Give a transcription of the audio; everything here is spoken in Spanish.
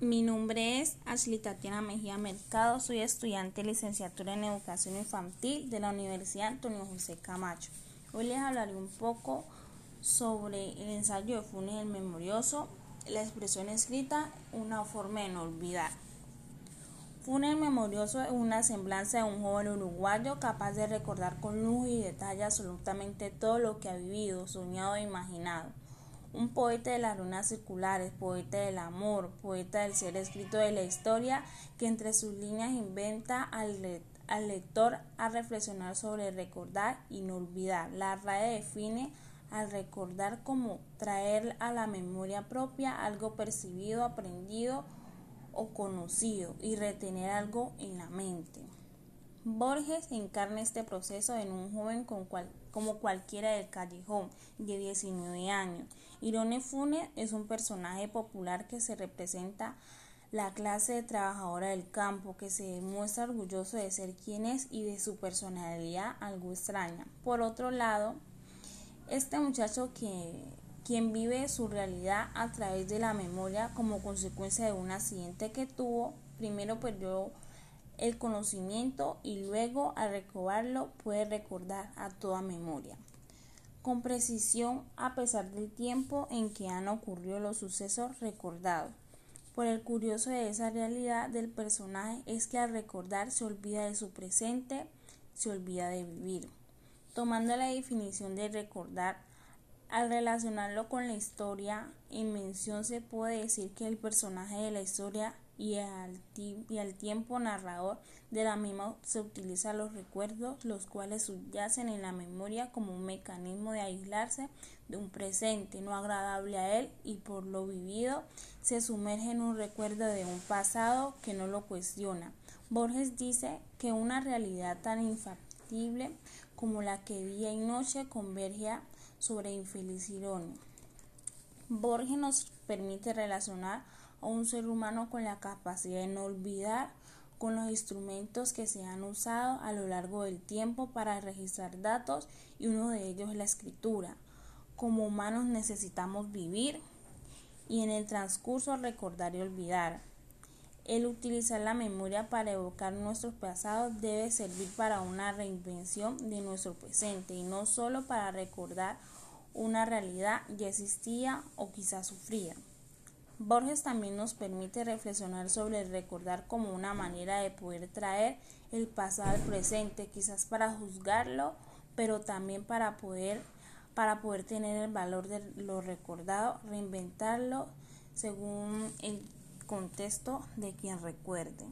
Mi nombre es Ashley Tatiana Mejía Mercado, soy estudiante de licenciatura en Educación Infantil de la Universidad Antonio José Camacho. Hoy les hablaré un poco sobre el ensayo de Funes el Memorioso, la expresión escrita, una forma de no olvidar. Funes el Memorioso es una semblanza de un joven uruguayo capaz de recordar con lujo y detalle absolutamente todo lo que ha vivido, soñado e imaginado un poeta de las runas circulares, poeta del amor, poeta del ser escrito de la historia, que entre sus líneas inventa al, lector a reflexionar sobre recordar y no olvidar. La RAE define al recordar como traer a la memoria propia algo percibido, aprendido o conocido y retener algo en la mente. Borges encarna este proceso en un joven como cualquiera del callejón de 19 años. Irone Funes es un personaje popular que se representa la clase de trabajadora del campo que se demuestra orgulloso de ser quien es y de su personalidad algo extraña. Por otro lado, este muchacho que quien vive su realidad a través de la memoria como consecuencia de un accidente que tuvo, primero perdió el conocimiento y luego al recobrarlo puede recordar a toda memoria. Con precisión a pesar del tiempo en que han ocurrido los sucesos recordados. Por el curioso de esa realidad del personaje es que al recordar se olvida de su presente, se olvida de vivir. Tomando la definición de recordar, al relacionarlo con la historia, en mención se puede decir que el personaje de la historia y al, y tiempo narrador de la misma se utilizan los recuerdos, los cuales subyacen en la memoria como un mecanismo de aislarse de un presente no agradable a él y por lo vivido se sumerge en un recuerdo de un pasado que no lo cuestiona. Borges dice que una realidad tan infactible como la que día y noche converge sobre infeliz. Borges nos permite relacionar a un ser humano con la capacidad de no olvidar con los instrumentos que se han usado a lo largo del tiempo para registrar datos y uno de ellos es la escritura. Como humanos necesitamos vivir y en el transcurso recordar y olvidar. El utilizar la memoria para evocar nuestros pasados debe servir para una reinvención de nuestro presente y no solo para recordar una realidad ya existía o quizás sufrida. Borges también nos permite reflexionar sobre el recordar como una manera de poder traer el pasado al presente, quizás para juzgarlo, pero también para poder para poder tener el valor de lo recordado, reinventarlo según el contexto de quien recuerde.